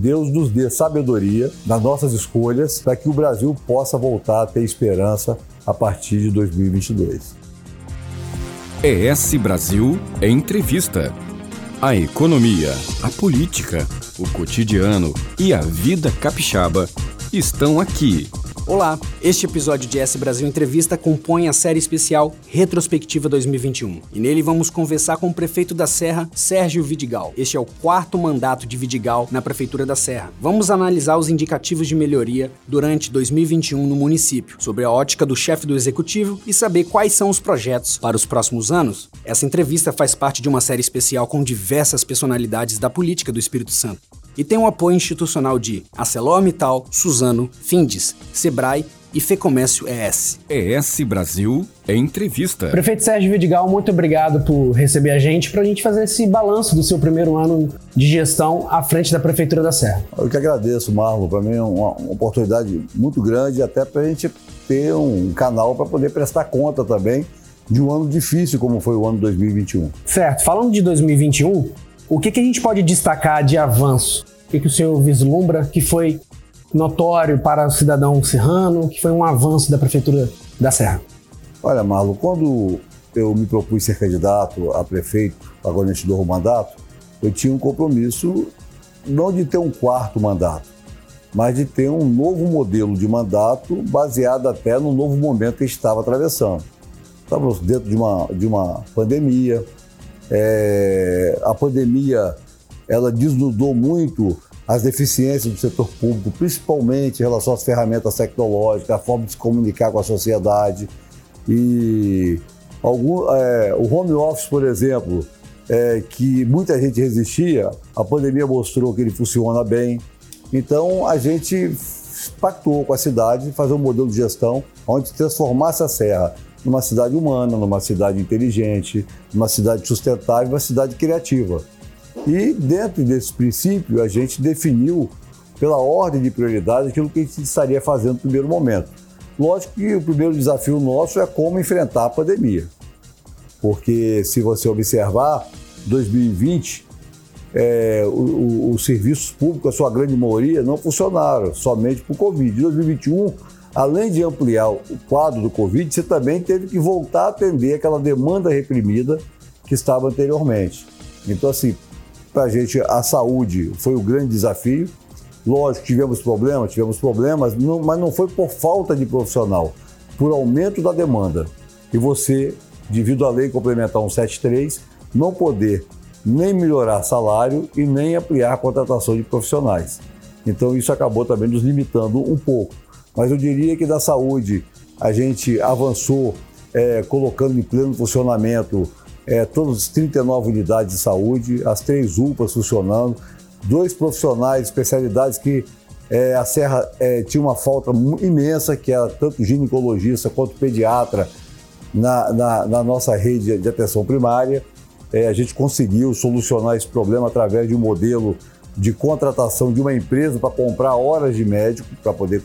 Deus nos dê sabedoria nas nossas escolhas para que o Brasil possa voltar a ter esperança a partir de 2022. ES Brasil Entrevista. A economia, a política, o cotidiano e a vida capixaba estão aqui Olá, este episódio de S Brasil Entrevista compõe a série especial Retrospectiva 2021. E nele vamos conversar com o prefeito da Serra, Sérgio Vidigal. Este é o quarto mandato de Vidigal na Prefeitura da Serra. Vamos analisar os indicativos de melhoria durante 2021 no município, sobre a ótica do chefe do executivo e saber quais são os projetos para os próximos anos. Essa entrevista faz parte de uma série especial com diversas personalidades da política do Espírito Santo e tem o apoio institucional de ArcelorMittal, Suzano, Findes, Sebrae e Fecomércio ES. ES Brasil é entrevista. Prefeito Sérgio Vidigal, muito obrigado por receber a gente para a gente fazer esse balanço do seu primeiro ano de gestão à frente da Prefeitura da Serra. Eu que agradeço, Marlon. Para mim é uma, uma, oportunidade muito grande, até para a gente ter um canal para poder prestar conta também de um ano difícil como foi o ano 2021. Certo. Falando de 2021, o que, que a gente pode destacar de avanço? O que, que o senhor vislumbra que foi notório para o cidadão serrano, que foi um avanço da Prefeitura da Serra? Olha, Marlon, quando eu me propus ser candidato a prefeito, agora neste novo mandato, eu tinha um compromisso não de ter um quarto mandato, mas de ter um novo modelo de mandato baseado até no novo momento que estava atravessando. Estávamos dentro de uma, de uma pandemia, é, a pandemia ela desnudou muito as deficiências do setor público, principalmente em relação às ferramentas tecnológicas, a forma de se comunicar com a sociedade. E algum, é, o home office, por exemplo, é, que muita gente resistia, a pandemia mostrou que ele funciona bem. Então a gente pactou com a cidade fazer um modelo de gestão onde transformasse a Serra numa cidade humana, numa cidade inteligente, numa cidade sustentável, uma cidade criativa. E dentro desse princípio, a gente definiu pela ordem de prioridade aquilo que a gente estaria fazendo no primeiro momento. Lógico que o primeiro desafio nosso é como enfrentar a pandemia. Porque se você observar, 2020, é, os serviços públicos, a sua grande maioria, não funcionaram, somente por Covid. Em 2021, além de ampliar o quadro do Covid, você também teve que voltar a atender aquela demanda reprimida que estava anteriormente. Então, assim, para a gente, a saúde foi o grande desafio. Lógico, tivemos problemas, tivemos problemas, não, mas não foi por falta de profissional, por aumento da demanda. E você, devido à lei complementar 173, não poder nem melhorar salário e nem ampliar a contratação de profissionais. Então, isso acabou também nos limitando um pouco. Mas eu diria que da saúde a gente avançou é, colocando em pleno funcionamento é, todas as 39 unidades de saúde, as três UPAs funcionando, dois profissionais, especialidades que é, a Serra é, tinha uma falta imensa, que era tanto ginecologista quanto pediatra na, na, na nossa rede de atenção primária. É, a gente conseguiu solucionar esse problema através de um modelo de contratação de uma empresa para comprar horas de médico para poder.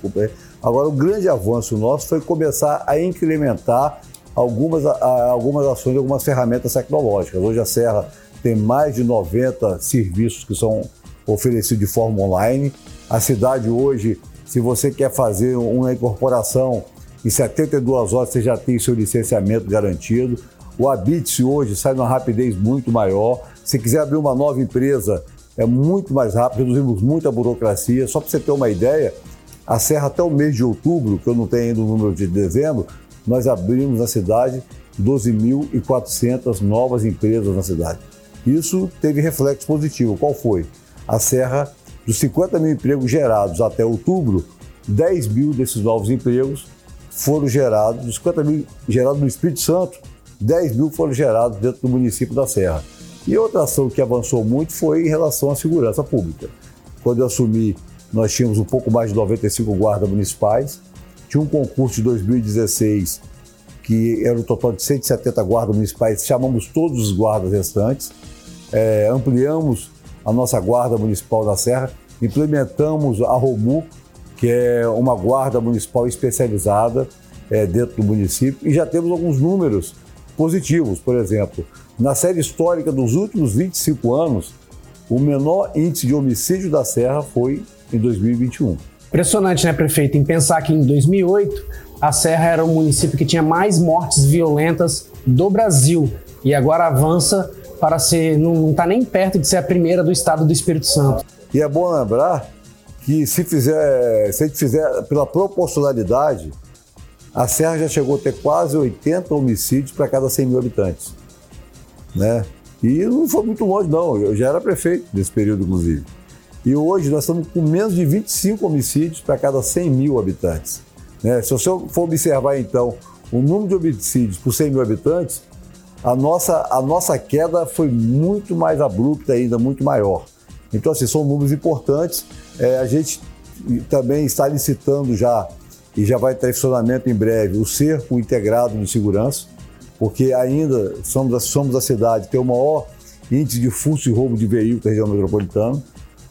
Agora, o grande avanço nosso foi começar a incrementar algumas, a, algumas ações, algumas ferramentas tecnológicas. Hoje a Serra tem mais de 90 serviços que são oferecidos de forma online. A cidade hoje, se você quer fazer uma incorporação, em 72 horas você já tem seu licenciamento garantido. O Habite hoje sai numa rapidez muito maior. Se quiser abrir uma nova empresa, é muito mais rápido, reduzimos muita burocracia. Só para você ter uma ideia, a Serra até o mês de outubro, que eu não tenho ainda o número de dezembro, nós abrimos na cidade 12.400 novas empresas na cidade. Isso teve reflexo positivo. Qual foi? A Serra, dos 50 mil empregos gerados até outubro, 10 mil desses novos empregos foram gerados, dos 50 mil gerados no Espírito Santo, 10 mil foram gerados dentro do município da Serra. E outra ação que avançou muito foi em relação à segurança pública. Quando eu assumi, nós tínhamos um pouco mais de 95 guardas municipais, tinha um concurso de 2016 que era um total de 170 guardas municipais, chamamos todos os guardas restantes, é, ampliamos a nossa guarda municipal da Serra, implementamos a ROMU, que é uma guarda municipal especializada é, dentro do município, e já temos alguns números positivos, por exemplo, na série histórica dos últimos 25 anos, o menor índice de homicídio da Serra foi em 2021. Impressionante, né, prefeito, em pensar que em 2008 a Serra era o município que tinha mais mortes violentas do Brasil e agora avança para ser, não está nem perto de ser a primeira do estado do Espírito Santo. E é bom lembrar que se, fizer, se a gente fizer pela proporcionalidade, a Serra já chegou a ter quase 80 homicídios para cada 100 mil habitantes. Né? E não foi muito longe, não. Eu já era prefeito nesse período, inclusive. E hoje nós estamos com menos de 25 homicídios para cada 100 mil habitantes. Né? Se você for observar, então, o número de homicídios por 100 mil habitantes, a nossa, a nossa queda foi muito mais abrupta ainda, muito maior. Então, assim, são números importantes. É, a gente também está licitando já, e já vai ter funcionamento em breve, o cerco integrado de segurança, porque ainda somos, somos a cidade que tem o maior índice de furto e roubo de veículos da região metropolitana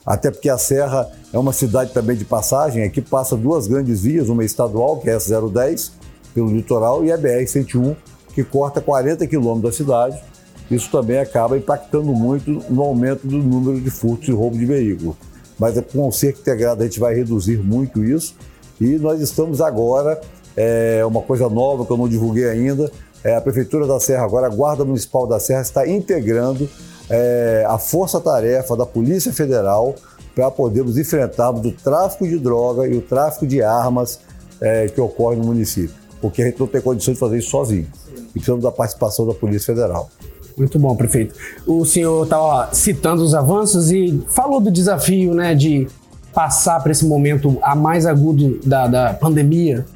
até porque a Serra é uma cidade também de passagem, aqui passa duas grandes vias, uma estadual, que é essa 010, pelo litoral, e a BR-101, que corta 40 quilômetros da cidade. Isso também acaba impactando muito no aumento do número de furtos e roubo de veículos. Mas com o cerco integrado a gente vai reduzir muito isso. E nós estamos agora, é, uma coisa nova que eu não divulguei ainda, é, a Prefeitura da Serra, agora a Guarda Municipal da Serra, está integrando é, a força-tarefa da Polícia Federal para podermos enfrentarmos o tráfico de droga e o tráfico de armas é, que ocorre no município. Porque a gente não tem condições de fazer isso sozinho. E precisamos da participação da Polícia Federal. Muito bom, prefeito. O senhor estava citando os avanços e falou do desafio né, de passar por esse momento a mais agudo da, da pandemia.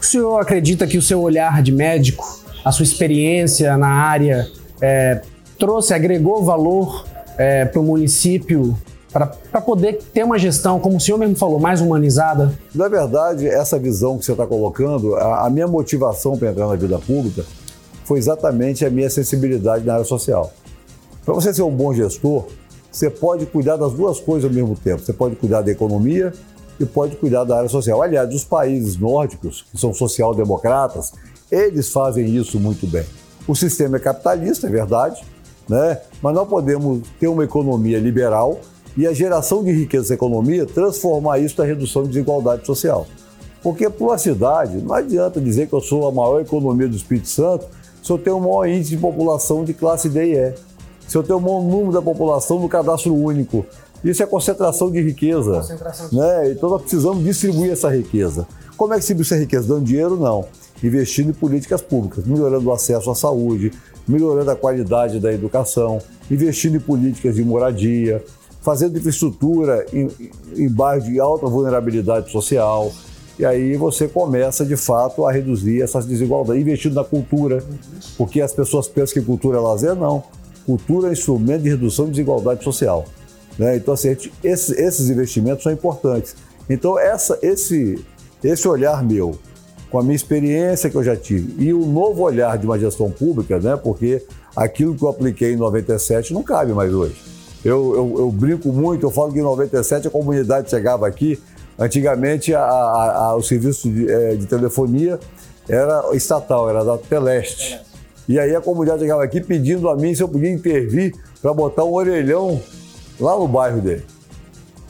O senhor acredita que o seu olhar de médico, a sua experiência na área, é, trouxe, agregou valor é, para o município para poder ter uma gestão, como o senhor mesmo falou, mais humanizada? Na verdade, essa visão que você está colocando, a, a, minha motivação para entrar na vida pública foi exatamente a minha sensibilidade na área social. Para você ser um bom gestor, você pode cuidar das duas coisas ao mesmo tempo. Você pode cuidar da economia e pode cuidar da área social. Aliás, os países nórdicos, que são social-democratas, eles fazem isso muito bem. O sistema é capitalista, é verdade, né? Mas nós podemos ter uma economia liberal e a geração de riqueza dessa economia transformar isso na redução de desigualdade social. Porque para uma cidade, não adianta dizer que eu sou a maior economia do Espírito Santo se eu tenho o maior índice de população de classe D e E. Se eu tenho o maior número da população no cadastro único. Isso é concentração de riqueza. Concentração de... Né? Então nós precisamos distribuir essa riqueza. Como é que se distribui essa riqueza? Dando dinheiro? Não. Investindo em políticas públicas, melhorando o acesso à saúde, melhorando a qualidade da educação, investindo em políticas de moradia, fazendo infraestrutura em, em bairros de alta vulnerabilidade social. E aí você começa, de fato, a reduzir essas desigualdades, investindo na cultura, porque as pessoas pensam que cultura é lazer, não. Cultura é instrumento de redução de desigualdade social. Né? Então, assim, esses, esses investimentos são importantes. Então, essa, esse, esse olhar meu com a minha experiência que eu já tive e o novo olhar de uma gestão pública, né? Porque aquilo que eu apliquei em 97 não cabe mais hoje. Eu, eu, eu brinco muito, eu falo que em 97 a comunidade chegava aqui, antigamente a, a, a, o serviço de, é, de, telefonia era estatal, era da Teleste. E aí a comunidade chegava aqui pedindo a mim se eu podia intervir para botar um orelhão lá no bairro dele.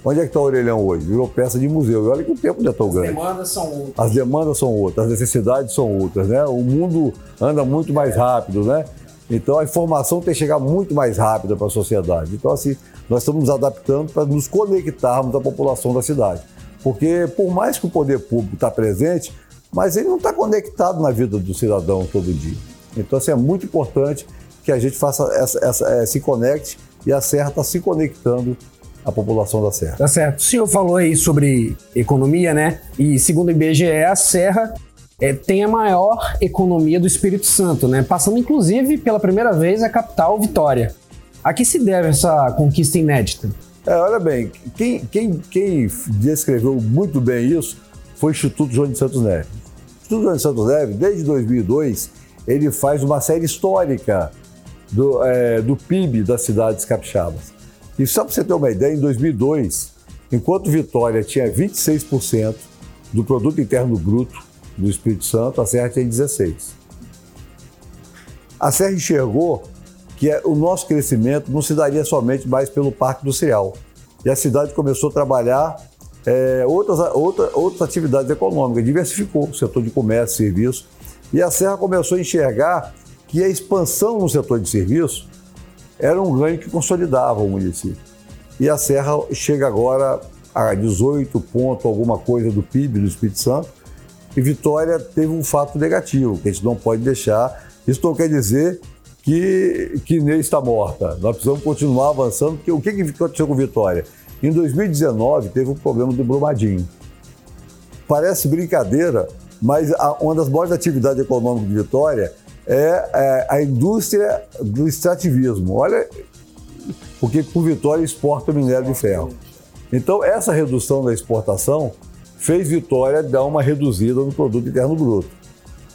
Onde é que está o orelhão hoje? Virou peça de museu. E olha que o tempo já é tão grande. As demandas são outras. As demandas são outras, as necessidades são outras, né? O mundo anda muito mais rápido, né? Então a informação tem que chegar muito mais rápida para a sociedade. Então, assim, nós estamos nos adaptando para nos conectarmos à população da cidade. Porque, por mais que o poder público está presente, mas ele não está conectado na vida do cidadão todo dia. Então, assim, é muito importante que a gente faça essa, essa, é, se conecte e a Serra está se conectando a população da Serra. Tá certo. O senhor falou aí sobre economia, né? E segundo o IBGE, a Serra é, tem a maior economia do Espírito Santo, né? Passando inclusive pela primeira vez a capital Vitória. A que se deve essa conquista inédita? É, olha bem, quem, quem, quem descreveu muito bem isso foi o Instituto João de Santos Neves. O Instituto João de Santos Neves, desde 2002, ele faz uma série histórica do, é, do PIB das cidades capixabas. E só para você ter uma ideia, em 2002, enquanto Vitória tinha 26% do produto interno bruto do Espírito Santo, a Serra tinha 16%. A Serra enxergou que é, o nosso crescimento não se daria somente mais pelo parque industrial. E a cidade começou a trabalhar é, outras, outra, outras atividades econômicas, diversificou o setor de comércio, serviço. E a Serra começou a enxergar que a expansão no setor de serviço era um ganho que consolidava o município. E a Serra chega agora a 18 pontos, alguma coisa do PIB do Espírito Santo, e Vitória teve um fato negativo, que a gente não pode deixar. Isso não quer dizer que, que Ney está morta. Nós precisamos continuar avançando, porque o que, que aconteceu com Vitória? Em 2019 teve o um problema do Brumadinho. Parece brincadeira, mas a, uma das maiores atividades econômicas de Vitória é, é a indústria do extrativismo. Olha, porque por Vitória exporta minério de ferro. Então, essa redução da exportação fez Vitória dar uma reduzida no produto interno bruto.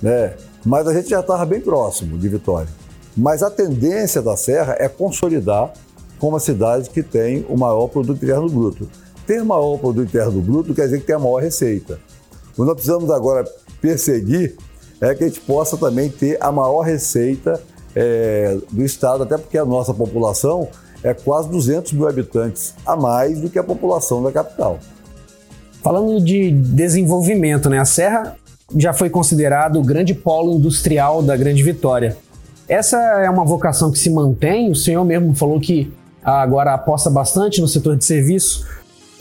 Né? Mas a gente já estava bem próximo de Vitória. Mas a tendência da Serra é consolidar como a cidade que tem o maior produto interno bruto. Ter maior produto interno bruto quer dizer que tem a maior receita. Nós precisamos agora perseguir é que a gente possa também ter a maior receita é, do Estado, até porque a nossa população é quase 200 mil habitantes a mais do que a população da capital. Falando de desenvolvimento, né? A Serra já foi considerado o grande polo industrial da Grande Vitória. Essa é uma vocação que se mantém. O senhor mesmo falou que agora aposta bastante no setor de serviço.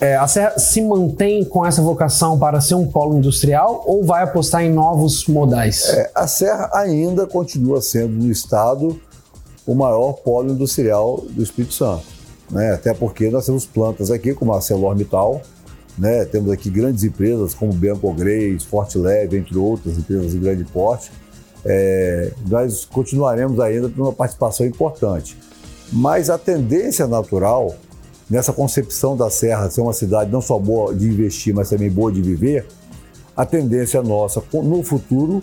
É, a Serra se mantém com essa vocação para ser um polo industrial ou vai apostar em novos modais? É, a Serra ainda continua sendo no estado o maior polo industrial do Espírito Santo. Né? Até porque nós temos plantas aqui como a ArcelorMittal, né? temos aqui grandes empresas como Bianco Forte Leve, entre outras empresas de grande porte. É, nós continuaremos ainda tendo uma participação importante. Mas a tendência natural nessa concepção da Serra ser uma cidade não só boa de investir, mas também boa de viver, a tendência nossa no futuro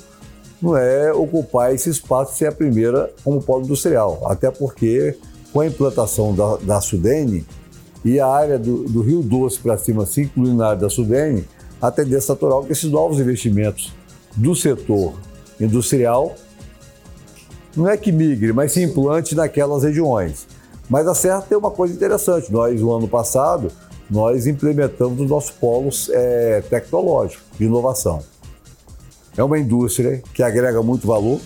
não é ocupar esse espaço ser a primeira como polo industrial. Até porque, com a implantação da, da Sudene e a área do, do Rio Doce para cima, incluindo na área da Sudene, a tendência natural é que esses novos investimentos do setor industrial não é que migre, mas se implante naquelas regiões. Mas a Serra tem uma coisa interessante. Nós, no ano passado, nós implementamos os nossos polos é, tecnológicos de inovação. É uma indústria que agrega muito valor,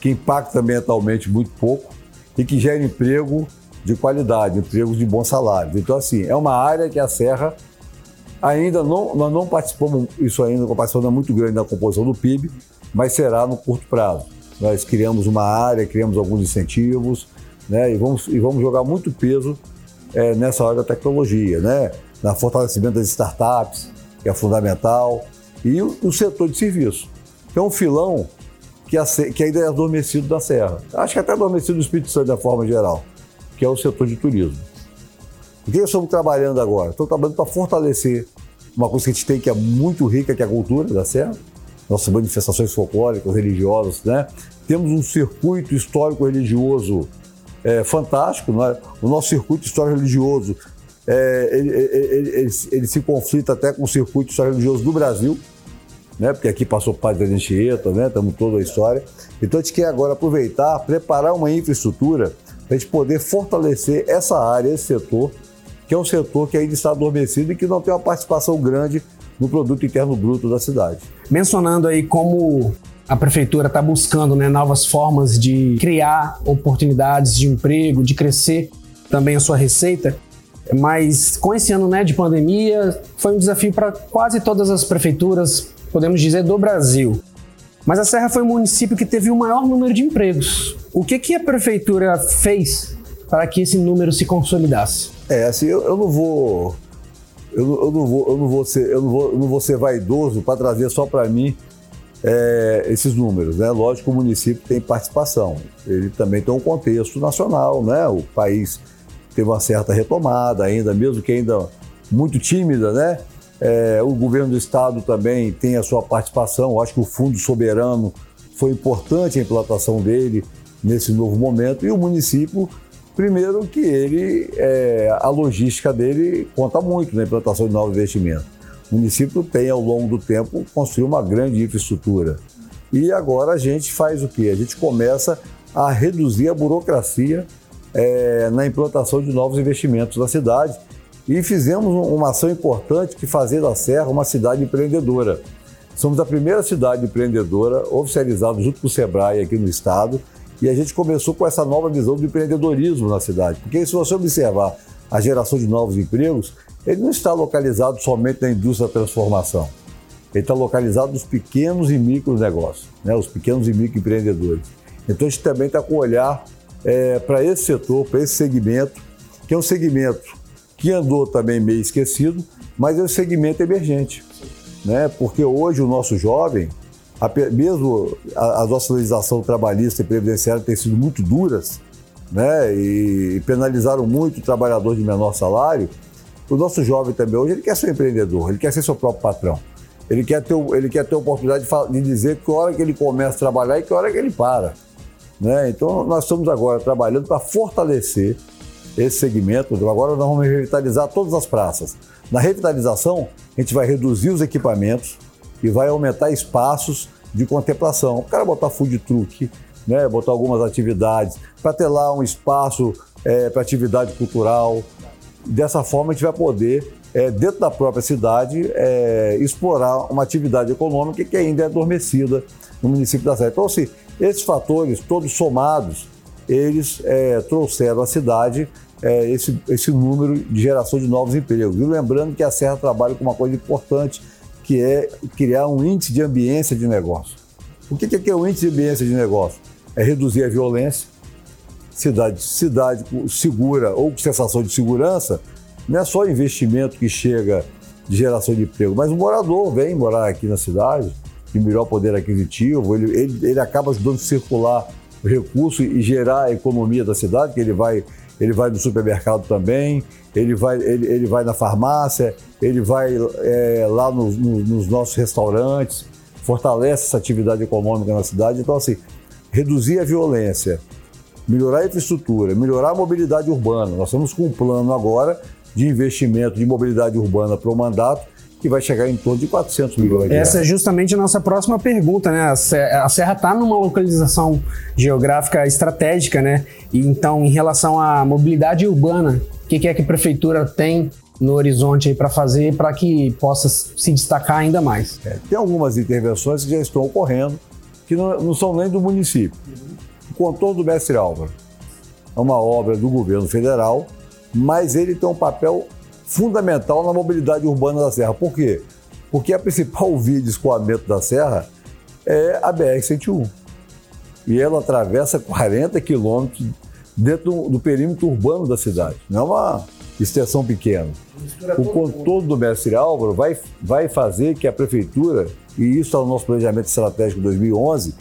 que impacta ambientalmente muito pouco e que gera emprego de qualidade, empregos de bom salário. Então, assim, é uma área que a Serra ainda não, nós não participamos, isso ainda, uma participação muito grande na composição do PIB, mas será no curto prazo. Nós criamos uma área, criamos alguns incentivos, né, e vamos, e vamos jogar muito peso é, nessa área da tecnologia, né, na fortalecimento das startups, que é fundamental, e o, o setor de serviço que é um filão que, a, que ainda é adormecido da Serra. Acho que até adormecido do Espírito Santo, da forma geral, que é o setor de turismo. O que estamos trabalhando agora? Estamos trabalhando para fortalecer uma coisa que a gente tem que é muito rica, que é a cultura da Serra, nossas manifestações folclóricas, religiosas, né? Temos um circuito histórico-religioso é, fantástico, é? o nosso circuito histórico-religioso é, ele, ele, ele, ele, se conflita até com o circuito histórico-religioso do Brasil, né? Porque aqui passou Padre da Anchieta, né? Estamos toda a história. Então a gente quer agora aproveitar, preparar uma infraestrutura para a gente poder fortalecer essa área, esse setor, que é um setor que ainda está adormecido e que não tem uma participação grande no produto interno bruto da cidade. Mencionando aí como a prefeitura está buscando né, novas formas de criar oportunidades de emprego, de crescer também a sua receita. Mas com esse ano né, de pandemia, foi um desafio para quase todas as prefeituras podemos dizer, do Brasil. Mas a Serra foi o município que teve o maior número de empregos. O que, que a prefeitura fez para que esse número se consolidasse? É, assim, eu, eu não vou. Eu, eu, não vou, eu não vou ser, eu não vou, eu não vou ser vaidoso para trazer só para mim é, esses números, né? Lógico o município tem participação, ele também tem um contexto nacional, né? O país teve uma certa retomada ainda, mesmo que ainda muito tímida, né? É, o governo do estado também tem a sua participação. Eu acho que o Fundo Soberano foi importante a implantação dele nesse novo momento. E o município, primeiro que ele, é, a logística dele conta muito na implantação de novos investimentos. O município tem, ao longo do tempo, construído uma grande infraestrutura. E agora a gente faz o quê? A gente começa a reduzir a burocracia é, na implantação de novos investimentos na cidade e fizemos uma ação importante que fazer da Serra uma cidade empreendedora. Somos a primeira cidade empreendedora oficializada junto com o Sebrae aqui no estado e a gente começou com essa nova visão do empreendedorismo na cidade. Porque se você observar a geração de novos empregos, ele não está localizado somente na indústria da transformação. Ele está localizado nos pequenos e micro negócios, né? os pequenos e micro empreendedores. Então a gente também está com olhar é, para esse setor, para esse segmento, que é um segmento que andou também meio esquecido, mas é um segmento emergente. Né? Porque hoje o nosso jovem, mesmo a, a nossa legislação trabalhista e previdenciária tem sido muito duras, né? E penalizaram muito o trabalhador de menor salário. O nosso jovem também hoje ele quer ser um empreendedor, ele quer ser seu próprio patrão. Ele quer ter, ele quer ter a oportunidade de, de dizer que hora que ele começa a trabalhar e que hora que ele para. Né? Então, nós estamos agora trabalhando para fortalecer esse segmento. Agora, nós vamos revitalizar todas as praças. Na revitalização, a gente vai reduzir os equipamentos e vai aumentar espaços de contemplação. O cara botar food truck, né? botar algumas atividades, para ter lá um espaço é, para atividade cultural. Dessa forma, a gente vai poder é, dentro da própria cidade, é, explorar uma atividade econômica que ainda é adormecida no município da Serra. Então, assim, esses fatores, todos somados, eles é, trouxeram à cidade é, esse, esse número de geração de novos empregos. E lembrando que a Serra trabalha com uma coisa importante, que é criar um índice de ambiência de negócio. O que é, que é o índice de ambiência de negócio? É reduzir a violência, cidade, cidade segura ou com sensação de segurança, não é só investimento que chega de geração de emprego, mas o morador vem morar aqui na cidade, de melhor poder aquisitivo, ele, ele, ele acaba ajudando a circular o recurso e gerar a economia da cidade, que ele vai, ele vai no supermercado também, ele vai, ele, ele vai na farmácia, ele vai é, lá no, no, nos nossos restaurantes, fortalece essa atividade econômica na cidade. Então, assim, reduzir a violência, melhorar a infraestrutura, melhorar a mobilidade urbana. Nós estamos com um plano agora de investimento de mobilidade urbana para o mandato, que vai chegar em torno de 400 milhões de Essa é justamente a nossa próxima pergunta, né? A Serra está numa localização geográfica estratégica, né? E então, em relação à mobilidade urbana, o que, é que a prefeitura tem no horizonte aí para fazer para que possa se destacar ainda mais? É, tem algumas intervenções que já estão ocorrendo, que não, não são nem do município. O contorno do Mestre Álvaro é uma obra do governo federal mas ele tem um papel fundamental na mobilidade urbana da Serra. Por quê? Porque a principal via de escoamento da Serra é a BR-101. E ela atravessa 40 quilômetros dentro do, do, perímetro urbano da cidade. Não é uma extensão pequena. O contorno do Mestre Álvaro vai, vai fazer que a prefeitura, e isso está no nosso planejamento estratégico 2011,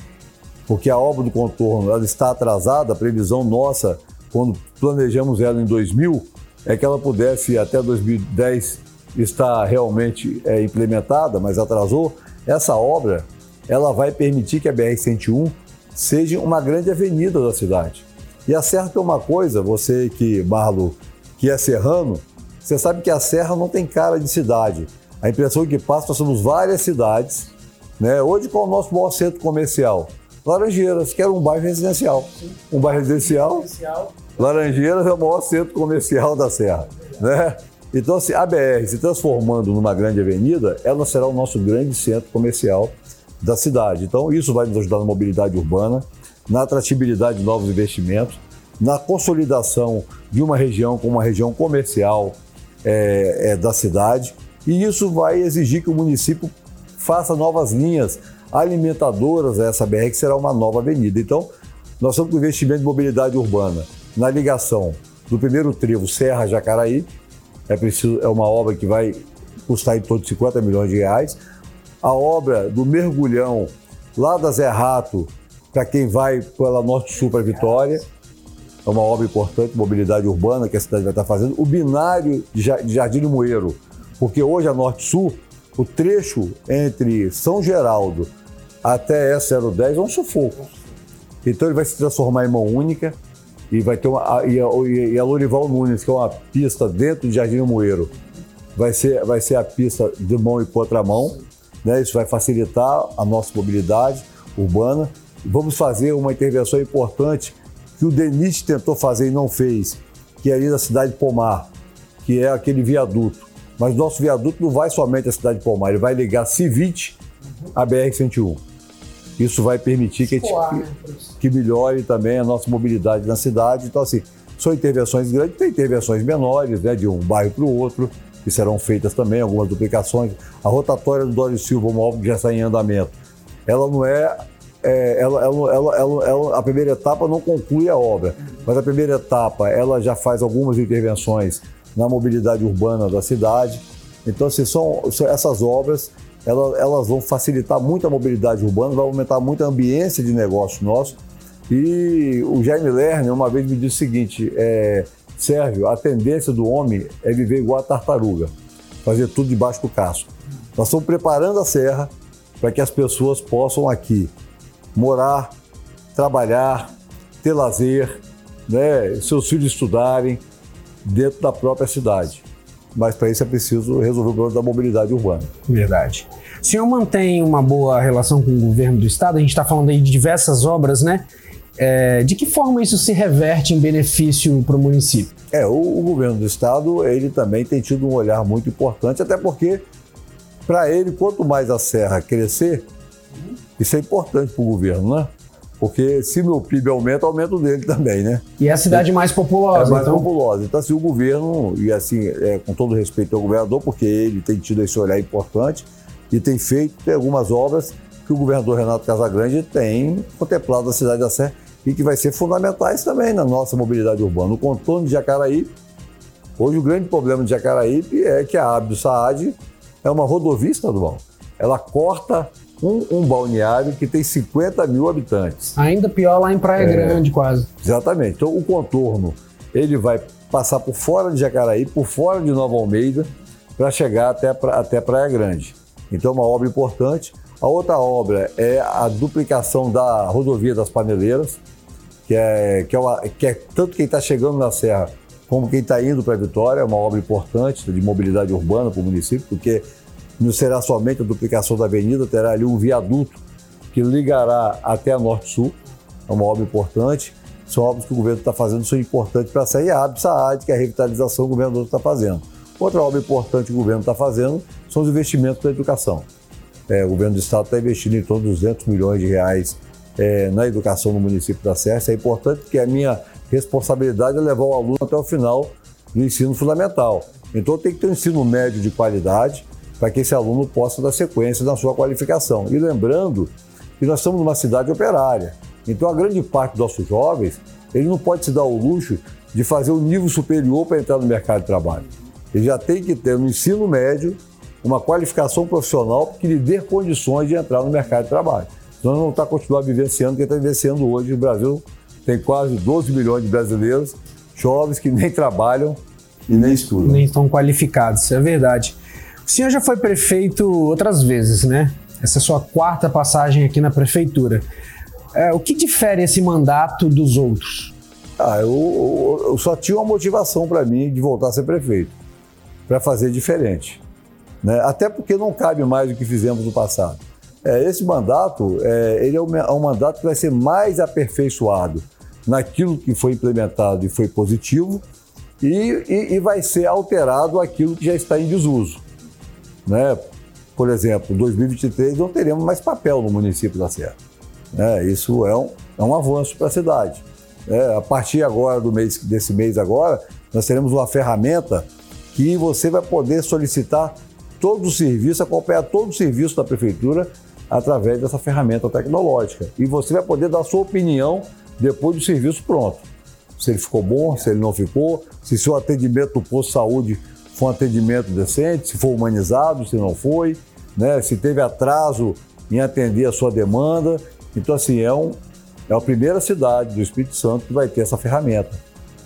porque a obra do contorno ela está atrasada, a previsão nossa quando planejamos ela em 2000, é que ela pudesse até 2010 estar realmente é, implementada, mas atrasou. Essa obra ela vai permitir que a BR-101 seja uma grande avenida da cidade. E a Serra tem uma coisa, você que, Marlo, que é serrano, você sabe que a Serra não tem cara de cidade. A impressão que passa, nós somos várias cidades. Né? Hoje, qual é o nosso maior centro comercial? Laranjeiras, que era um bairro residencial. Um bairro residencial. Laranjeiras é o maior centro comercial da Serra. Né? Então, assim, a BR se transformando numa grande avenida, ela será o nosso grande centro comercial da cidade. Então, isso vai nos ajudar na mobilidade urbana, na atratividade de novos investimentos, na consolidação de uma região como uma região comercial é, é, da cidade. E isso vai exigir que o município faça novas linhas alimentadoras a essa BR, que será uma nova avenida. Então, nós estamos com investimento de mobilidade urbana na ligação do primeiro trevo Serra-Jacaraí, é, preciso, é uma obra que vai custar em torno de 50 milhões de reais. A obra do mergulhão lá da Zé Rato, para quem vai pela Norte-Sul para Vitória, é uma obra importante, mobilidade urbana que a cidade vai estar fazendo. O binário de Jardim Moeiro, porque hoje a Norte-Sul, o trecho entre São Geraldo até S010 é um sufoco. Então ele vai se transformar em mão única e vai ter uma. E a, e a Lorival Nunes, que é uma pista dentro de Jardim Moeiro, vai ser, vai ser a pista de mão e contramão. Né? Isso vai facilitar a nossa mobilidade urbana. vamos fazer uma intervenção importante que o DENIT tentou fazer e não fez, que é ali na cidade de Pomar, que é aquele viaduto. Mas nosso viaduto não vai somente à cidade de Pomar, ele vai ligar Civite à BR-101. Isso vai permitir que, né, que melhore também a nossa mobilidade na cidade. Então, assim, são intervenções grandes, tem intervenções menores, né, de um bairro para o outro, que serão feitas também, algumas duplicações. A rotatória do Dório Silva, uma obra que já está em andamento, ela não é, é ela, ela, ela, a primeira etapa não conclui a obra, mas a primeira etapa ela já faz algumas intervenções na mobilidade urbana da cidade. Então, assim, são, essas obras elas, elas vão facilitar muito a mobilidade urbana, vai aumentar muito a ambiência de negócio nosso. E o Jaime Lerner uma vez me disse o seguinte: é, Sérgio, a tendência do homem é viver igual a tartaruga, fazer tudo debaixo do casco. Nós estamos preparando a serra para que as pessoas possam aqui morar, trabalhar, ter lazer, né, seus filhos estudarem dentro da própria cidade mas para isso é preciso resolver o problema da mobilidade urbana. Verdade. O senhor mantém uma boa relação com o governo do estado? A gente está falando aí de diversas obras, né? É, de que forma isso se reverte em benefício para o município? É, o, o, governo do estado ele também tem tido um olhar muito importante, até porque para ele quanto mais a serra crescer, isso é importante para o governo, né? Porque se meu PIB aumenta, aumenta o dele também, né? E é a cidade mais populosa. É mais então... populosa. Então, assim, o governo, e assim, é, com todo respeito ao governador, porque ele tem tido esse olhar importante e tem feito tem algumas obras que o governador Renato Casagrande tem contemplado na cidade da Serra e que vai ser fundamentais também na nossa mobilidade urbana. O contorno de Jacaraí, hoje o grande problema de Jacaraípe é que a Abdo Saad é uma rodovia estadual. Ela corta um, um, balneário que tem 50 mil habitantes. Ainda pior lá em Praia é, Grande, quase. Exatamente. Então, o contorno, ele vai passar por fora de Jacaraí, por fora de Nova Almeida, para chegar até, até Praia Grande. Então, é uma obra importante. A outra obra é a duplicação da rodovia das Paneleiras, que é, que é, uma, que é tanto quem está chegando na Serra como quem está indo para a Vitória, é uma obra importante de mobilidade urbana para o município, porque não será somente a duplicação da avenida, terá ali um viaduto que ligará até a Norte-Sul, é uma obra importante. São obras que o governo está fazendo, são importantes para sair a Saad, que é a revitalização que o governador está fazendo. Outra obra importante que o governo está fazendo são os investimentos na educação. É, o governo do estado está investindo em torno de 200 milhões de reais é, na educação no município da Serra. É importante porque a minha responsabilidade é levar o aluno até o final do ensino fundamental. Então tem que ter um ensino médio de qualidade, para que esse aluno possa dar sequência na sua qualificação. E lembrando que nós estamos numa cidade operária, então a grande parte dos nossos jovens, ele não pode se dar o luxo de fazer um nível superior para entrar no mercado de trabalho. Ele já tem que ter no ensino médio uma qualificação profissional que lhe dê condições de entrar no mercado de trabalho. Senão não está continuar vivenciando o que está vivenciando hoje. O Brasil tem quase 12 milhões de brasileiros, jovens que nem trabalham e nem estudam. Nem estão qualificados, é verdade. O senhor já foi prefeito outras vezes, né? Essa é a sua quarta passagem aqui na prefeitura. É, o que difere esse mandato dos outros? Ah, eu, eu só tinha uma motivação para mim de voltar a ser prefeito, para fazer diferente. Né? Até porque não cabe mais o que fizemos no passado. É, esse mandato, é, ele é um, é um mandato que vai ser mais aperfeiçoado naquilo que foi implementado e foi positivo e, e, e vai ser alterado aquilo que já está em desuso. Né? Por exemplo, em 2023 não teremos mais papel no município da Serra. Né? Isso é um, é um avanço para a cidade. É, a partir agora do mês, desse mês agora, nós teremos uma ferramenta que você vai poder solicitar todo o serviço, acompanhar todo o serviço da prefeitura através dessa ferramenta tecnológica. E você vai poder dar sua opinião depois do serviço pronto. Se ele ficou bom, se ele não ficou, se seu atendimento do posto de saúde foi um atendimento decente, se foi humanizado, se não foi, né? se teve atraso em atender a sua demanda. Então, assim, é, um, é a primeira cidade do Espírito Santo que vai ter essa ferramenta.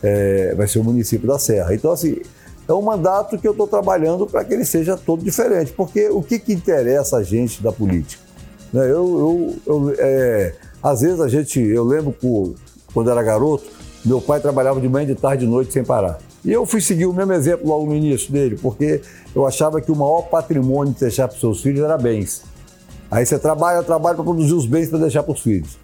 É, vai ser o município da Serra. Então, assim, é um mandato que eu estou trabalhando para que ele seja todo diferente, porque o que, que interessa a gente da política? Né? Eu, eu, eu é, às vezes a gente, eu lembro quando era garoto, meu pai trabalhava de manhã, de tarde, de noite sem parar. E eu fui seguir o mesmo exemplo logo no início dele, porque eu achava que o maior patrimônio de deixar para os seus filhos era bens. Aí você trabalha, trabalha para produzir os bens para deixar para os filhos.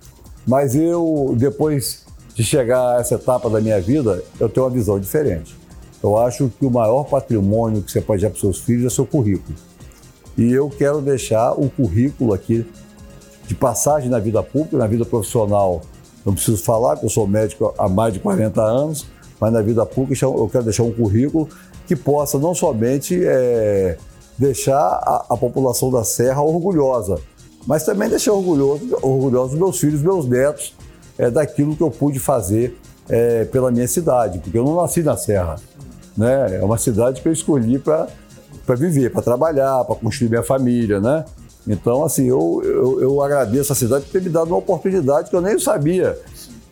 Mas eu, depois de chegar a essa etapa da minha vida, eu tenho uma visão diferente. Eu acho que o maior patrimônio que você pode dar para seus filhos é seu currículo. E eu quero deixar o currículo aqui de passagem na vida pública, na vida profissional. Não preciso falar que eu sou médico há mais de 40 anos, mas na vida pública eu quero deixar um currículo que possa não somente é, deixar a, a, população da Serra orgulhosa, mas também deixar orgulhoso, orgulhoso meus filhos, meus netos, é, daquilo que eu pude fazer é, pela minha cidade, porque eu não nasci na Serra. Né? É uma cidade que eu escolhi para viver, para trabalhar, para construir minha família. Né? Então, assim, eu, eu, eu, agradeço a cidade por ter me dado uma oportunidade que eu nem sabia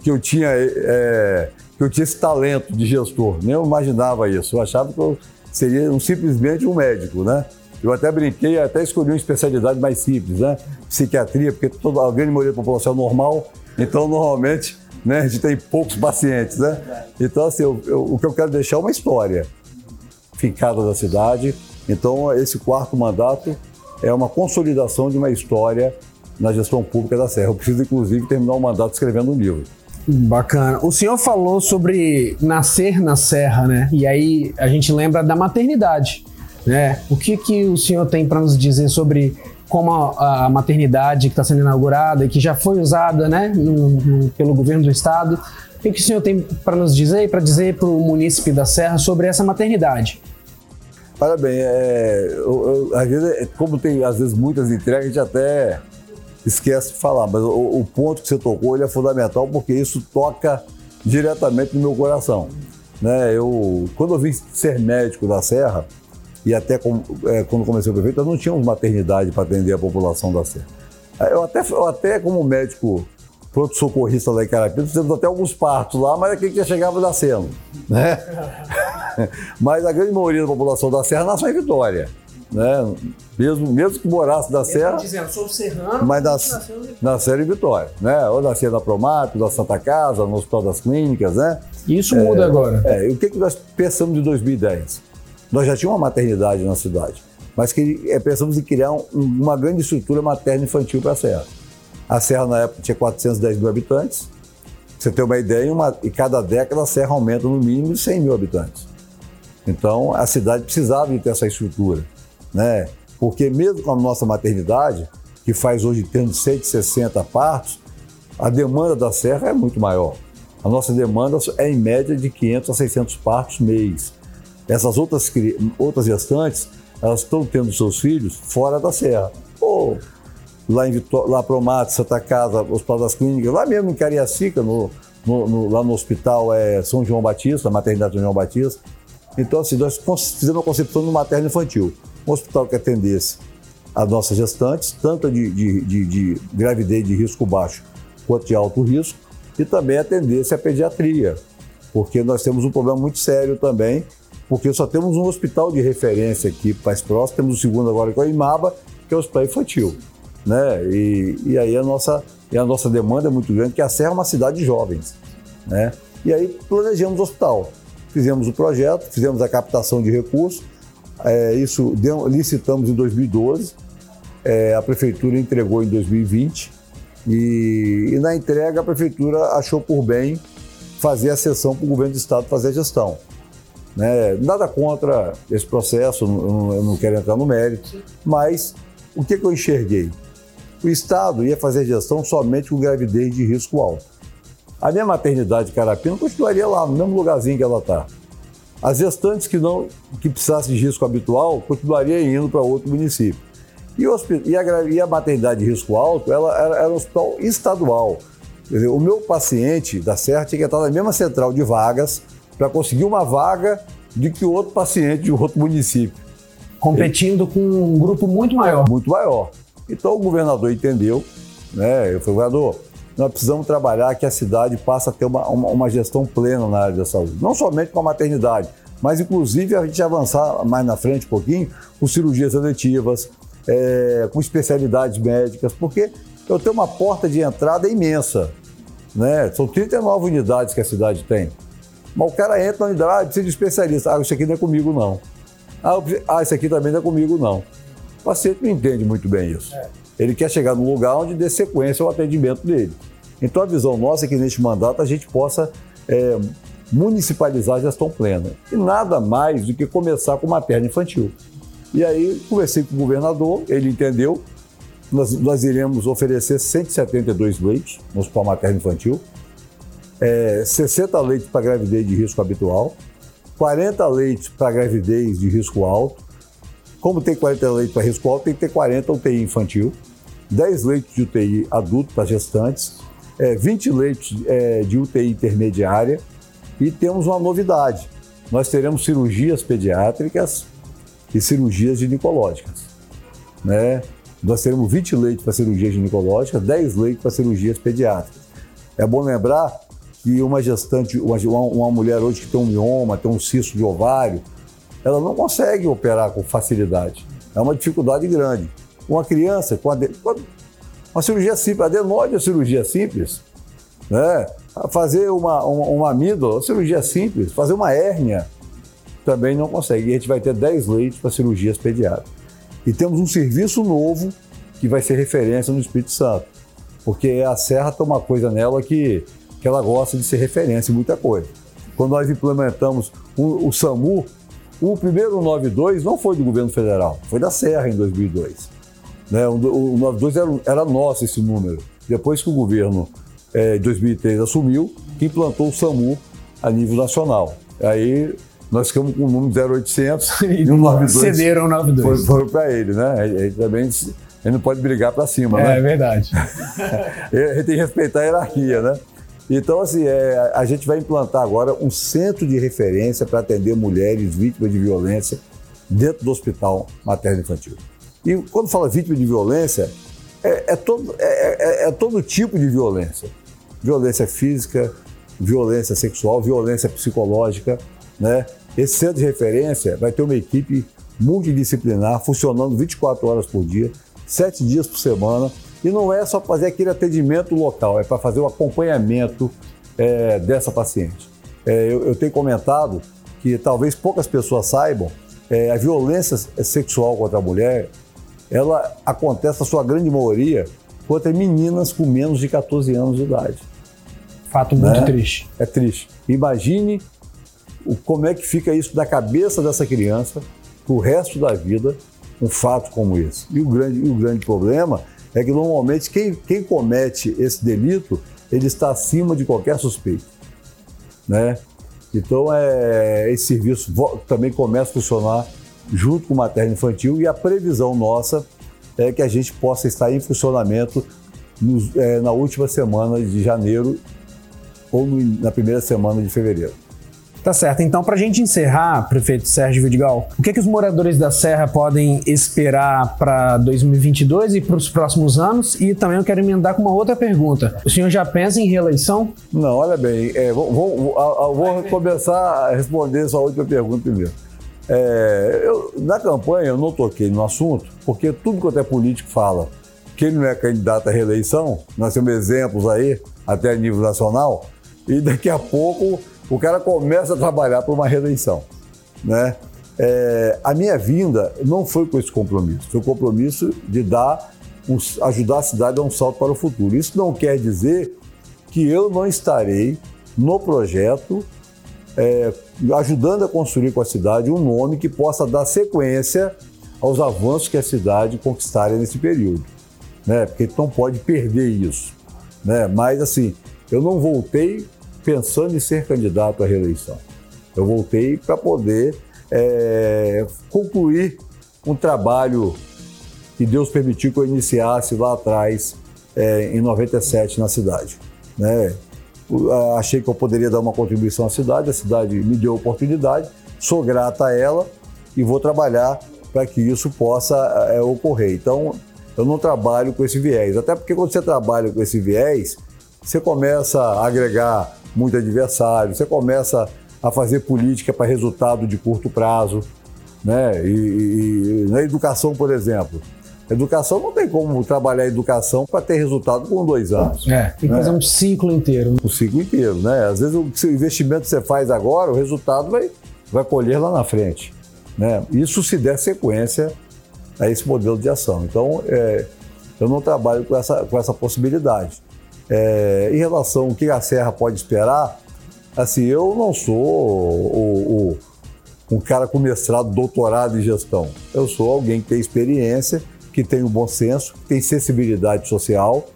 que eu tinha é, que eu tinha esse talento de gestor, nem eu imaginava isso. Eu achava que eu seria um, simplesmente um médico, né? Eu até brinquei, até escolhi uma especialidade mais simples, né? Psiquiatria, porque toda, a grande maioria da população é normal, então normalmente né, a gente tem poucos pacientes, né? Então, assim, eu, eu, o que eu quero deixar é uma história fincada da cidade. Então, esse quarto mandato é uma consolidação de uma história na gestão pública da Serra. Eu preciso, inclusive, terminar o mandato escrevendo um livro. Bacana. O senhor falou sobre nascer na Serra, né? E aí a gente lembra da maternidade, né? O que, que o senhor tem para nos dizer sobre como a, a maternidade que está sendo inaugurada e que já foi usada, né, no, no, pelo governo do estado? O que, que o senhor tem para nos dizer e para dizer para o munícipe da Serra sobre essa maternidade? Parabéns. É, eu, eu, às vezes, como tem às vezes muitas entregas, a gente até esquece de falar, mas o, o, ponto que você tocou ele é fundamental porque isso toca diretamente no meu coração. Né? Eu, quando eu vim ser médico da Serra, e até com, é, quando comecei o prefeito, nós não tínhamos maternidade para atender a população da Serra. Eu até, eu até como médico pronto-socorrista lá em Carapinas, fizemos até alguns partos lá, mas aquele que chegava nascendo. Né? mas a grande maioria da população da Serra nasceu em Vitória né? Mesmo, mesmo que morasse na Serra. Dizendo, sou serrano, mas nas, nasceram em Vitória, né? Ou nascia na Promato, na Santa Casa, no Hospital das Clínicas, né? Isso é, muda agora. É, e o que, que nós pensamos de 2010? Nós já tínhamos uma maternidade na cidade, mas que, é, pensamos em criar um, uma grande estrutura materna infantil para a Serra. A Serra, na época, tinha 410 mil habitantes. Pra você ter uma ideia, uma, e cada década a Serra aumenta no mínimo 100 mil habitantes. Então, a cidade precisava de ter essa estrutura né? Porque mesmo com a nossa maternidade, que faz hoje tendo 160 partos, a demanda da serra é muito maior. A nossa demanda é em média de 500 a 600 partos mês. Essas outras, outras gestantes, elas estão tendo seus filhos fora da serra. Ou lá em Vitó lá Mato, Santa Casa, Hospital das Clínicas, lá mesmo em Cariacica, no, no, no, lá no hospital é São João Batista, a maternidade São João Batista. Então, assim, nós fizemos uma concepção do materno infantil um hospital que atendesse as nossas gestantes, tanto de, de, de, de gravidez de risco baixo quanto de alto risco, e também atendesse a pediatria, porque nós temos um problema muito sério também, porque só temos um hospital de referência aqui mais próximo, temos o segundo agora que é o IMABA, que é o hospital infantil. Né? E, e aí a nossa, a nossa demanda é muito grande, porque a Serra é uma cidade de jovens. Né? E aí planejamos o hospital. Fizemos o projeto, fizemos a captação de recursos, é, isso deu, licitamos em 2012, é, a prefeitura entregou em 2020 e, e, na entrega a prefeitura achou por bem fazer a sessão para o governo do estado fazer a gestão. Né? Nada contra esse processo, eu não, eu não quero entrar no mérito, mas o que, que eu enxerguei? O Estado ia fazer gestão somente com gravidez de risco alto. A minha maternidade de Carapina continuaria lá, no mesmo lugarzinho que ela está. As gestantes que não que precisassem de risco habitual continuariam indo para outro município. E, o, e, a, e a maternidade de risco alto ela era, era um hospital estadual. Dizer, o meu paciente da Serra tinha que estar na mesma central de vagas para conseguir uma vaga de que outro paciente de outro município. Competindo Ele, com um grupo muito maior. Muito maior. Então o governador entendeu, né? Eu falei, governador, nós precisamos trabalhar que a cidade passe a ter uma, uma, uma, gestão plena na área da saúde. Não somente com a maternidade, mas inclusive a gente avançar mais na frente um pouquinho com cirurgias eletivas, é, com especialidades médicas, porque eu tenho uma porta de entrada imensa. Né? São 39 unidades que a cidade tem. Mas o cara entra na unidade, precisa de especialista. Ah, isso aqui não é comigo, não. Ah, ah, isso aqui também não é comigo, não. O paciente não entende muito bem isso. É. Ele quer chegar num lugar onde dê sequência ao atendimento dele. Então a visão nossa é que neste mandato a gente possa é, municipalizar a gestão plena. E nada mais do que começar com materno infantil. E aí conversei com o governador, ele entendeu, nós, nós iremos oferecer 172 leitos no hospital materno infantil, é, 60 leitos para gravidez de risco habitual, 40 leitos para gravidez de risco alto. Como tem 40 leitos para risco alto, tem que ter 40 UTI infantil, 10 leitos de UTI adulto para gestantes, é, 20 leitos é, de UTI intermediária e temos uma novidade. Nós teremos cirurgias pediátricas e cirurgias ginecológicas. Né? Nós teremos 20 leitos para cirurgia ginecológica, 10 leitos para cirurgias pediátricas. É bom lembrar que uma gestante, uma, uma mulher hoje que tem um mioma, tem um cisto de ovário, ela não consegue operar com facilidade. É uma dificuldade grande. Uma criança com, uma cirurgia simples, adenoide é cirurgia simples, né? Fazer uma, uma, uma amígdala, cirurgia simples, fazer uma hérnia, também não consegue. E a gente vai ter 10 leitos para cirurgias pediátricas. E temos um serviço novo que vai ser referência no Espírito Santo. Porque a Serra tem uma coisa nela que, que ela gosta de ser referência em muita coisa. Quando nós implementamos o, o SAMU, o primeiro 92 não foi do governo federal, foi da Serra em 2002. Né? O, o 92 era, era nosso esse número. Depois que o governo é, de 2003 assumiu, que implantou o SAMU a nível nacional. Aí nós ficamos com o número 0800 e o 92. Cederam o 92. Foram para ele, né? Aí também a gente não pode brigar para cima, é, né? É verdade. a gente tem que respeitar a hierarquia, né? Então, assim, é, a gente vai implantar agora um centro de referência para atender mulheres vítimas de violência dentro do hospital materno-infantil. E quando fala vítima de violência, é, é todo, é, é, é todo tipo de violência. Violência física, violência sexual, violência psicológica, né? Esse centro de referência vai ter uma equipe multidisciplinar funcionando 24 horas por dia, 7 dias por semana. E não é só fazer aquele atendimento local, é para fazer o acompanhamento é, dessa paciente. É, eu, eu, tenho comentado que talvez poucas pessoas saibam, é, a violência sexual contra a mulher, ela acontece, na sua grande maioria, contra meninas com menos de 14 anos de idade. Fato muito né? triste. É triste. Imagine o, como é que fica isso na cabeça dessa criança o resto da vida, um fato como esse. E o grande, e o grande problema é que normalmente quem, quem comete esse delito, ele está acima de qualquer suspeito. Né? Então, é, esse serviço também começa a funcionar junto com o materno infantil e a previsão nossa é que a gente possa estar em funcionamento nos, é, na última semana de janeiro ou no, na primeira semana de fevereiro. Tá certo. Então, para a gente encerrar, prefeito Sérgio Vidigal, o que, é que os moradores da Serra podem esperar para 2022 e para os próximos anos? E também eu quero emendar com uma outra pergunta. O senhor já pensa em reeleição? Não, olha bem, é, vou, vou, vou, vou começar a responder sua última pergunta primeiro. É, eu, na campanha eu não toquei no assunto, porque tudo quanto é político fala que ele não é candidato à reeleição, nós temos exemplos aí, até a nível nacional, e daqui a pouco o cara começa a trabalhar por uma reeleição. Né? É, a minha vinda não foi com esse compromisso, foi o compromisso de dar um, ajudar a cidade a um salto para o futuro. Isso não quer dizer que eu não estarei no projeto é, ajudando a construir com a cidade um nome que possa dar sequência aos avanços que a cidade conquistaria nesse período. Né? Porque não pode perder isso. Né? Mas, assim, eu não voltei pensando em ser candidato à reeleição. Eu voltei para poder é, concluir um trabalho que Deus permitiu que eu iniciasse lá atrás, é, em 97, na cidade. Né? Achei que eu poderia dar uma contribuição à cidade, a cidade me deu a oportunidade, sou grata a ela e vou trabalhar para que isso possa é, ocorrer. Então, eu não trabalho com esse viés, até porque quando você trabalha com esse viés, você começa a agregar muito adversário, você começa a fazer política para resultado de curto prazo. Né? E, e, na educação, por exemplo, Educação não tem como trabalhar a educação para ter resultado com dois anos. É, tem que né? fazer um ciclo inteiro. Um ciclo inteiro, né? Às vezes o investimento que você faz agora, o resultado vai, vai colher lá na frente. Né? Isso se der sequência a esse modelo de ação. Então, é, eu não trabalho com essa, com essa possibilidade. É, em relação ao que a Serra pode esperar, assim, eu não sou o, o um cara com mestrado, doutorado em gestão. Eu sou alguém que tem experiência, que tem um bom senso, que tem sensibilidade social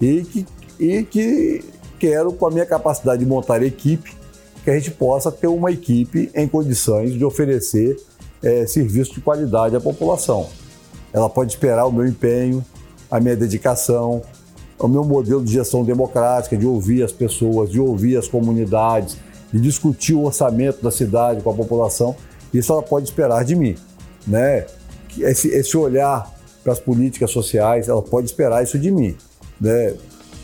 e que, e que quero, com a minha capacidade de montar equipe, que a gente possa ter uma equipe em condições de oferecer é, serviço de qualidade à população. Ela pode esperar o meu empenho, a minha dedicação, o meu modelo de gestão democrática, de ouvir as pessoas, de ouvir as comunidades, de discutir o orçamento da cidade com a população. Isso ela pode esperar de mim, né? Esse, esse olhar para as políticas sociais, ela pode esperar isso de mim, né?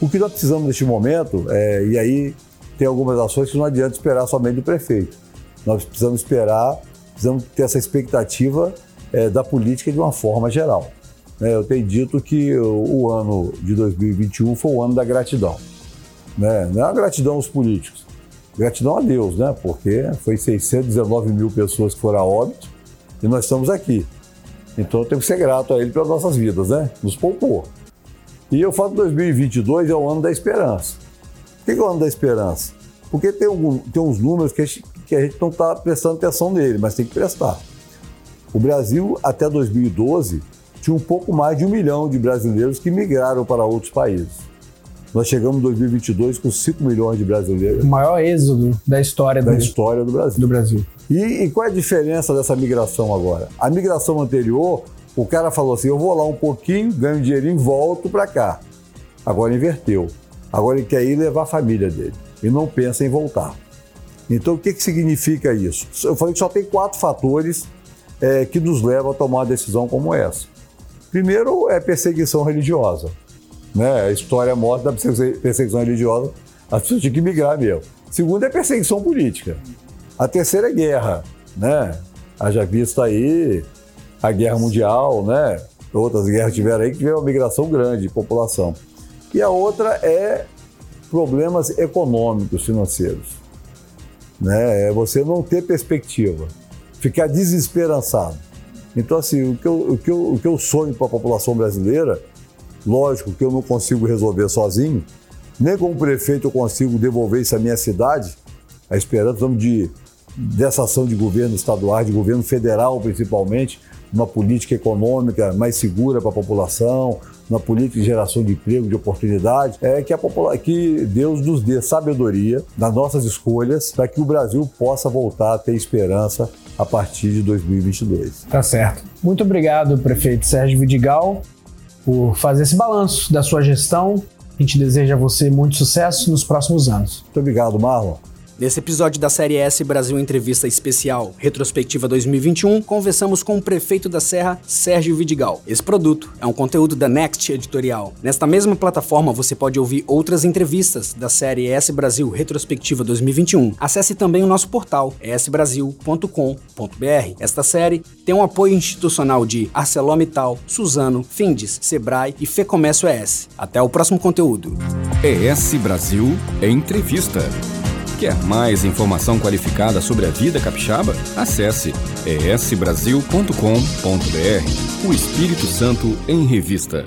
O que nós precisamos neste momento, é, e aí tem algumas ações que não adianta esperar somente do prefeito. Nós precisamos esperar, precisamos ter essa expectativa é, da política de uma forma geral. Né? Eu tenho dito que o, ano de 2021 foi o ano da gratidão. Né? Não é a gratidão aos políticos, Gratidão a Deus, né? Porque foi 619 mil pessoas que foram a óbito e nós estamos aqui. Então temos que ser grato a Ele pelas nossas vidas, né? Nos poupou. E eu falo que 2022 é o ano da esperança. Por que é o ano da esperança? Porque tem, algum, tem uns números que a gente, que a gente não está prestando atenção nele, mas tem que prestar. O Brasil, até 2012, tinha um pouco mais de um milhão de brasileiros que migraram para outros países. Nós chegamos em 2022 com 5 milhões de brasileiros. O maior êxodo da história da do, história do Brasil. Do Brasil. E, e, qual é a diferença dessa migração agora? A migração anterior, o cara falou assim: eu vou lá um pouquinho, ganho um dinheirinho, volto para cá. Agora inverteu. Agora ele quer ir levar a família dele e não pensa em voltar. Então o que, que significa isso? Eu falei que só tem quatro fatores é, que nos levam a tomar uma decisão como essa. Primeiro é perseguição religiosa. Né? A história mostra da perseguição religiosa, as pessoas tinham que migrar mesmo. Segundo é perseguição política. A terceira é guerra, né? Haja vista aí a guerra mundial, né? Outras guerras tiveram aí que tiveram uma migração grande de população. E a outra é problemas econômicos, financeiros. Né? É você não ter perspectiva, ficar desesperançado. Então, assim, o que eu, o que eu, o que eu sonho para a população brasileira Lógico que eu não consigo resolver sozinho, nem como prefeito eu consigo devolver isso à minha cidade. A esperança de, dessa ação de governo estadual, de governo federal principalmente, uma política econômica mais segura para a população, uma política de geração de emprego, de oportunidade, é que, a popula que Deus nos dê sabedoria nas nossas escolhas para que o Brasil possa voltar a ter esperança a partir de 2022. Tá certo. Muito obrigado, prefeito Sérgio Vidigal por fazer esse balanço da sua gestão. A gente deseja a você muito sucesso nos próximos anos. Muito obrigado, Marlon. Nesse episódio da série S Brasil Entrevista Especial Retrospectiva 2021, conversamos com o prefeito da Serra, Sérgio Vidigal. Esse produto é um conteúdo da Next Editorial. Nesta mesma plataforma você pode ouvir outras entrevistas da série S Brasil Retrospectiva 2021. Acesse também o nosso portal esbrasil.com.br. Esta série tem um apoio institucional de ArcelorMittal, Suzano, Findes, Sebrae e Fecomércio ES. Até o próximo conteúdo. ES Brasil Entrevista. Quer mais informação qualificada sobre a vida capixaba? Acesse esbrasil.com.br. O Espírito Santo em Revista.